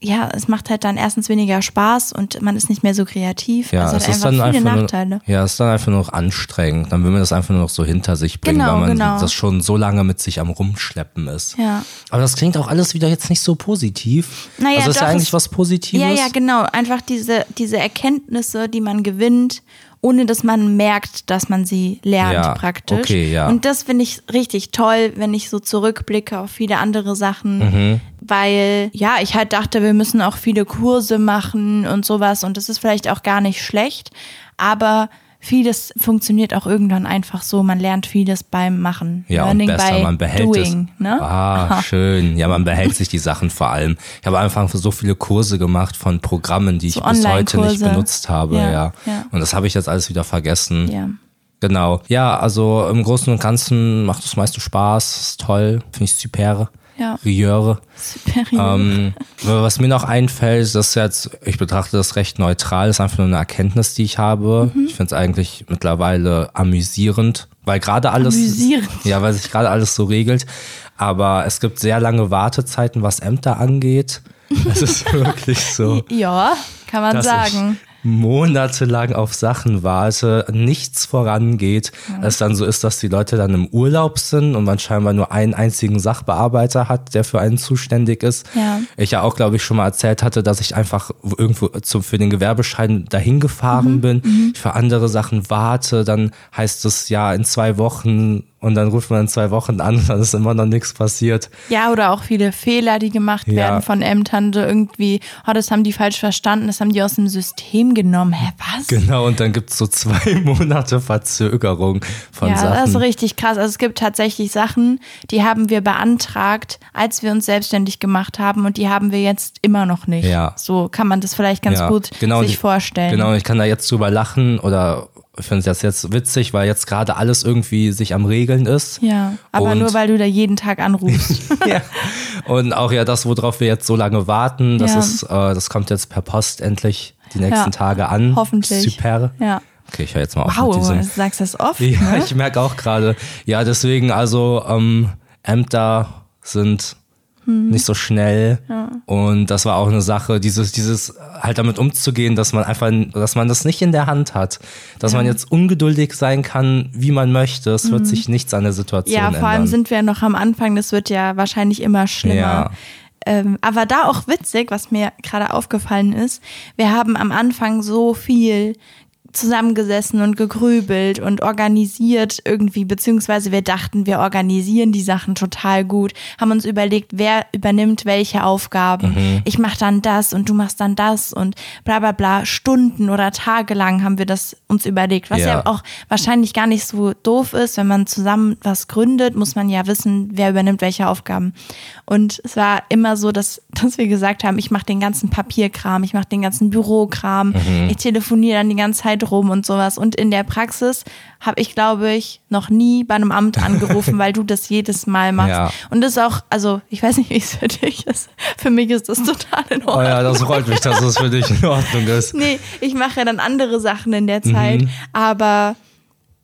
ja, es macht halt dann erstens weniger Spaß und man ist nicht mehr so kreativ. Ja, also es ist einfach dann einfach Nachteile. nur, ja, es ist dann einfach nur noch anstrengend. Dann will man das einfach nur noch so hinter sich bringen, Genau, weil man genau. das schon so lange mit sich am Rumschleppen ist. Ja. Aber das klingt auch alles wieder jetzt nicht so positiv. Naja, also ist doch, ja eigentlich was Positives. Ja, ja, genau. Einfach diese, diese Erkenntnisse, die man gewinnt, ohne dass man merkt, dass man sie lernt Ja, praktisch. okay, ja. Und das finde ich richtig toll, wenn ich so zurückblicke auf viele andere Sachen. Mhm. Weil, ja, ich halt dachte, wir müssen auch viele Kurse machen und sowas. Und das ist vielleicht auch gar nicht schlecht. Aber vieles funktioniert auch irgendwann einfach so. Man lernt vieles beim Machen. Ja, Learning und besser, by man behält doing, es. Ne? Ah, schön. Ja, man behält sich die Sachen vor allem. Ich habe am Anfang so viele Kurse gemacht von Programmen, die ich So bis heute nicht benutzt habe. Ja, Ja, ja. Und das habe ich jetzt alles wieder vergessen. Ja. Genau. Ja, also im Großen und Ganzen macht es meiste Spaß, ist toll, finde ich super. Ja. Riöre. Superior. Ähm, was mir noch einfällt, das ist jetzt, ich betrachte das recht neutral, ist einfach nur eine Erkenntnis, die ich habe. Mhm. Ich finde es eigentlich mittlerweile amüsierend, weil gerade alles, Amüsierend. [LAUGHS] ja, weil sich gerade alles so regelt. Aber es gibt sehr lange Wartezeiten, was Ämter angeht. Es ist [LAUGHS] wirklich so ja, kann man sagen. Monatelang auf Sachen warte, nichts vorangeht, es dann so ist, dass die Leute dann im Urlaub sind und man scheinbar nur einen einzigen Sachbearbeiter hat, der für einen zuständig ist. Ja. Ich ja auch, glaube ich, schon mal erzählt hatte, dass ich einfach irgendwo zum, für den Gewerbeschein dahin gefahren Mhm. bin, ich für andere Sachen warte, dann heißt es ja in zwei Wochen und dann ruft man in zwei Wochen an, [LAUGHS] dann ist immer noch nichts passiert. Ja, oder auch viele Fehler, die gemacht Ja. werden von Ämtern, so irgendwie, oh, das haben die falsch verstanden, das haben die aus dem System genommen. Hä, was? Genau, und dann gibt's so zwei [LAUGHS] Monate Verzögerung von ja, Sachen. das ist richtig krass. Also es gibt tatsächlich Sachen, die haben wir beantragt, als wir uns selbstständig gemacht haben und die haben wir jetzt immer noch nicht. Ja. So kann man das vielleicht ganz Ja, gut genau, sich ich- vorstellen. Genau, und ich kann da jetzt drüber lachen oder ich finde es jetzt, jetzt witzig, weil jetzt gerade alles irgendwie sich am Regeln ist. Ja, aber Und- nur weil du da jeden Tag anrufst. [LAUGHS] ja. Und auch ja das, worauf wir jetzt so lange warten, das Ja. ist, äh, das kommt jetzt per Post endlich die nächsten Ja, Tage an. hoffentlich. Super. ja. Okay, ich höre jetzt mal auf Wow, mit diesem. du sagst das oft. Ja, ne? ich merke auch gerade. Ja, deswegen also ähm, Ämter sind Hm. nicht so schnell und das war auch eine Sache, dieses dieses halt damit umzugehen, dass man einfach, dass man das nicht in der Hand hat, dass man jetzt ungeduldig sein kann, wie man möchte. Es wird sich nichts an der Situation Hm. Ja, ändern. vor allem sind wir ja noch am Anfang, das wird ja wahrscheinlich immer schlimmer. Ja. Ähm, aber da auch witzig, was mir gerade aufgefallen ist, wir haben am Anfang so viel zusammengesessen und gegrübelt und organisiert irgendwie, beziehungsweise wir dachten, wir organisieren die Sachen total gut, haben uns überlegt, wer übernimmt welche Aufgaben. Mhm. Ich mach dann das und du machst dann das und bla bla bla. Stunden oder Tage lang haben wir das uns überlegt, was ja, Ja. auch wahrscheinlich gar nicht so doof ist, wenn man zusammen was gründet, muss man ja wissen, wer übernimmt welche Aufgaben. Und es war immer so, dass, [LAUGHS] dass wir gesagt haben, ich mache den ganzen Papierkram, ich mache den ganzen Bürokram, Mhm. ich telefoniere dann die ganze Zeit rum und sowas. Und in der Praxis habe ich, glaube ich, noch nie bei einem Amt angerufen, [LAUGHS] weil du das jedes Mal machst. Ja. Und das ist auch, also ich weiß nicht, wie es für dich ist. Für mich ist das total in Oh Ordnung. ja, das freut mich, dass es für dich in Ordnung ist. Nee, ich mache ja dann andere Sachen in der Zeit. Aber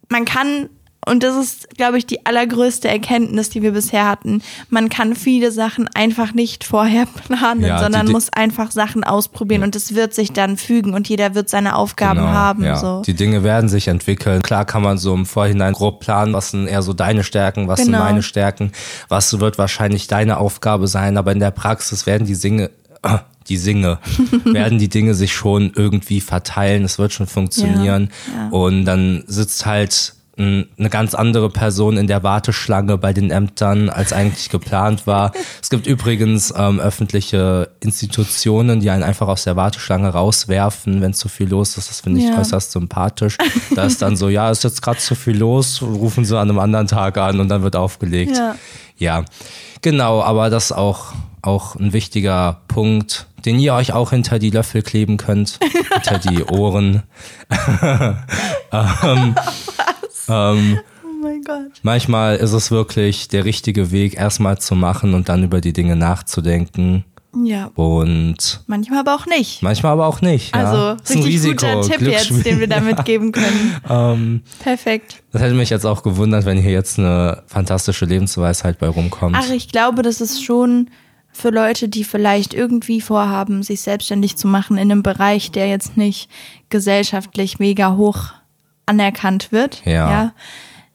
man kann, und das ist, glaube ich, die allergrößte Erkenntnis, die wir bisher hatten, man kann viele Sachen einfach nicht vorher [LAUGHS] planen, Ja, die sondern Di- muss einfach Sachen ausprobieren und es wird sich dann fügen und jeder wird seine Aufgaben Genau, haben. ja. So. Die Dinge werden sich entwickeln. Klar kann man so im Vorhinein grob planen, was sind eher so deine Stärken, was Genau. sind meine Stärken, was wird wahrscheinlich deine Aufgabe sein, aber in der Praxis werden die Singe, äh, [CLEARS THROAT] die Singe, [LAUGHS] werden die Dinge sich schon irgendwie verteilen, es wird schon funktionieren Ja, ja. und dann sitzt halt eine ganz andere Person in der Warteschlange bei den Ämtern, als eigentlich geplant war. Es gibt übrigens ähm, öffentliche Institutionen, die einen einfach aus der Warteschlange rauswerfen, wenn zu viel los ist. Das finde ich Ja. äußerst sympathisch. Da ist dann so, ja, ist jetzt gerade zu viel los, rufen sie an einem anderen Tag an und dann wird aufgelegt. Ja. ja. Genau, aber das ist auch, auch ein wichtiger Punkt, den ihr euch auch hinter die Löffel kleben könnt, [LAUGHS] hinter die Ohren. [LAUGHS] ähm, ähm, Oh mein Gott. manchmal ist es wirklich der richtige Weg, erstmal zu machen und dann über die Dinge nachzudenken. Ja. Und Manchmal aber auch nicht. manchmal aber auch nicht. Also ja. Ist ein richtig Risiko, guter Tipp jetzt, den wir damit geben [LAUGHS] können. ähm, Perfekt. das hätte mich jetzt auch gewundert, wenn hier jetzt eine fantastische Lebensweisheit bei rumkommt. Ach, ich glaube, das ist schon für Leute, die vielleicht irgendwie vorhaben, sich selbstständig zu machen in einem Bereich, der jetzt nicht gesellschaftlich mega hoch anerkannt wird. Ja. ja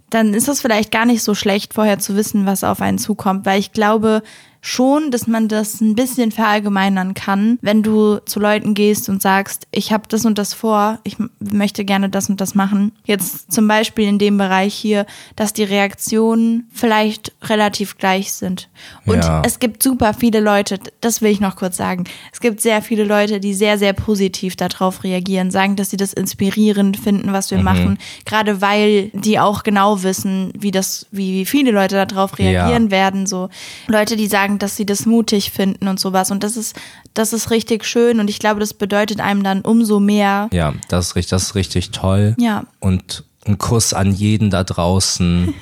dann ist es vielleicht gar nicht so schlecht, vorher zu wissen, was auf einen zukommt, weil ich glaube, schon, dass man das ein bisschen verallgemeinern kann, wenn du zu Leuten gehst und sagst, ich habe das und das vor, ich möchte gerne das und das machen. Jetzt zum Beispiel in dem Bereich hier, dass die Reaktionen vielleicht relativ gleich sind. Und Ja. es gibt super viele Leute, das will ich noch kurz sagen, es gibt sehr viele Leute, die sehr, sehr positiv darauf reagieren, sagen, dass sie das inspirierend finden, was wir machen, gerade weil die auch genau wissen, wie das, wie viele Leute darauf reagieren werden, so Leute, die sagen, dass sie das mutig finden und sowas. Und das ist, das ist richtig schön und ich glaube, das bedeutet einem dann umso mehr. Ja, das ist richtig, das ist richtig toll. Ja. Und ein Kuss an jeden da draußen,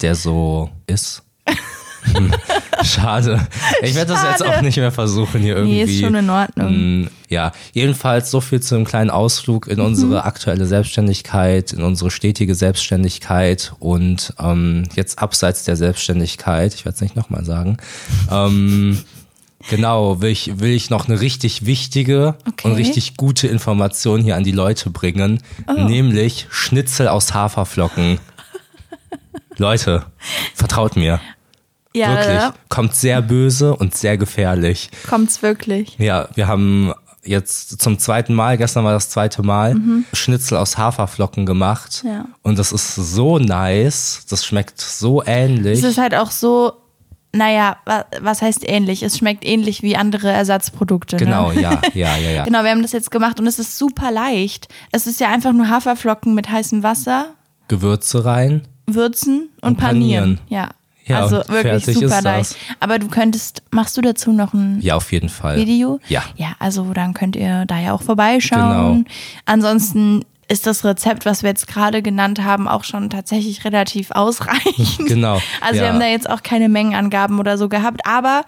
der so ist. [LAUGHS] Schade. Ich werde das jetzt auch nicht mehr versuchen hier irgendwie. Nee, ist schon in Ordnung. Mm, Ja, jedenfalls so viel zu einem kleinen Ausflug in unsere aktuelle Selbstständigkeit, in unsere stetige Selbstständigkeit und ähm, jetzt abseits der Selbstständigkeit, ich werde es nicht nochmal sagen, ähm, genau, will ich, will ich noch eine richtig wichtige Okay. und richtig gute Information hier an die Leute bringen, nämlich Schnitzel aus Haferflocken. Leute, vertraut mir. Ja, Wirklich. da Kommt sehr böse und sehr gefährlich. kommt's wirklich. Ja, wir haben jetzt zum zweiten Mal, gestern war das zweite Mal, Schnitzel aus Haferflocken gemacht. Mhm. Ja. Und das ist so nice. Das schmeckt so ähnlich. Es ist halt auch so, naja, wa- was heißt ähnlich? Es schmeckt ähnlich wie andere Ersatzprodukte. genau, Ne? ja, [LAUGHS] ja, ja, ja. Genau, wir haben das jetzt gemacht und es ist super leicht. Es ist ja einfach nur Haferflocken mit heißem Wasser, Gewürze rein. würzen und, Und panieren. panieren. Ja. Ja, also wirklich super leicht. Aber du könntest, machst du dazu noch ein Ja, auf jeden Fall. Video? Ja. Ja, also dann könnt ihr da ja auch vorbeischauen. Genau. Ansonsten ist das Rezept, was wir jetzt gerade genannt haben, auch schon tatsächlich relativ ausreichend. Genau, Also ja. wir haben da jetzt auch keine Mengenangaben oder so gehabt, aber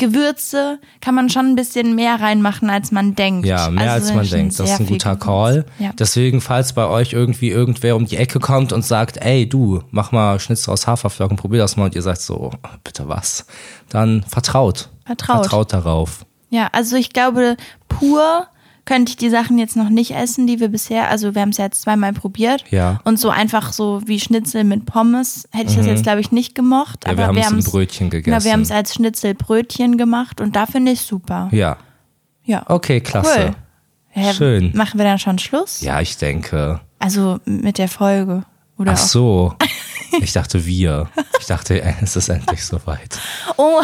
Gewürze kann man schon ein bisschen mehr reinmachen, als man denkt. Ja, mehr also als man denkt. Das ist ein guter. Call. Ja. Deswegen, falls bei euch irgendwie irgendwer um die Ecke kommt und sagt, ey, du, mach mal Schnitzel aus Haferflocken, probier das mal und ihr sagt so, bitte was, dann vertraut. Vertraut. Vertraut darauf. Ja, also ich glaube, pur könnte ich die Sachen jetzt noch nicht essen, die wir bisher, also wir haben es ja jetzt zweimal probiert. Ja. Und so einfach so wie Schnitzel mit Pommes hätte ich das jetzt, glaube ich, nicht gemocht. Mhm. Ja, aber wir haben es haben's- Brötchen Genau, wir gegessen. haben es als Schnitzelbrötchen gemacht und da finde ich super. Ja. Ja. Okay, klasse. Cool. Ja, Schön. Machen wir dann schon Schluss? Ja, ich denke. Also mit der Folge. Oder Ach so. Ich dachte wir. Ich dachte, [LAUGHS] es ist endlich soweit. [LAUGHS] Oh,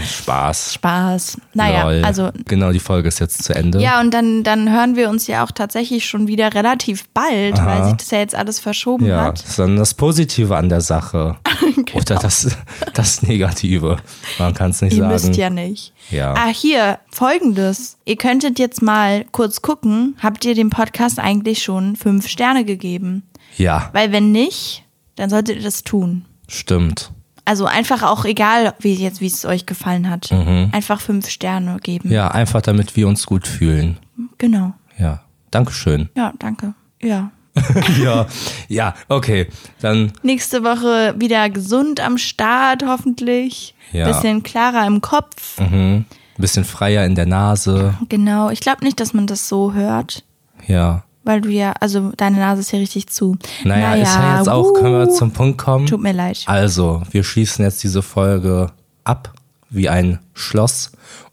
Spaß. Spaß. Naja, Lol. also Genau, die Folge ist jetzt zu Ende. Ja, und dann, dann hören wir uns ja auch tatsächlich schon wieder relativ bald, weil sich das ja jetzt alles verschoben Ja, hat. sondern das Positive an der Sache. [LAUGHS] Oder das, das Negative. Man kann es nicht Ihr sagen. müsst ja nicht. Ja. Ah, hier, folgendes. Ihr könntet jetzt mal kurz gucken, habt ihr dem Podcast eigentlich schon fünf Sterne gegeben? Ja, Weil wenn nicht, dann solltet ihr das tun. stimmt. Also einfach auch egal, wie jetzt, wie es euch gefallen hat. Einfach fünf Sterne geben. Mhm. Ja, einfach damit wir uns gut fühlen. Genau. Ja, Dankeschön. Ja, danke. Ja. [LAUGHS] ja, ja, okay. Dann, Nächste Woche wieder gesund am Start, hoffentlich. Ja. Bisschen klarer im Kopf. mhm. ein bisschen freier in der Nase. Genau. Ich glaube nicht, dass man das so hört. Ja. Weil du ja, also deine Nase ist ja richtig zu. Naja, ist ja jetzt auch, können wir uh, zum Punkt kommen. Tut mir leid. Also, wir schließen jetzt diese Folge ab wie ein Schloss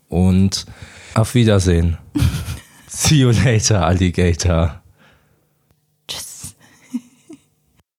und auf Wiedersehen. [LAUGHS] See you later, Alligator.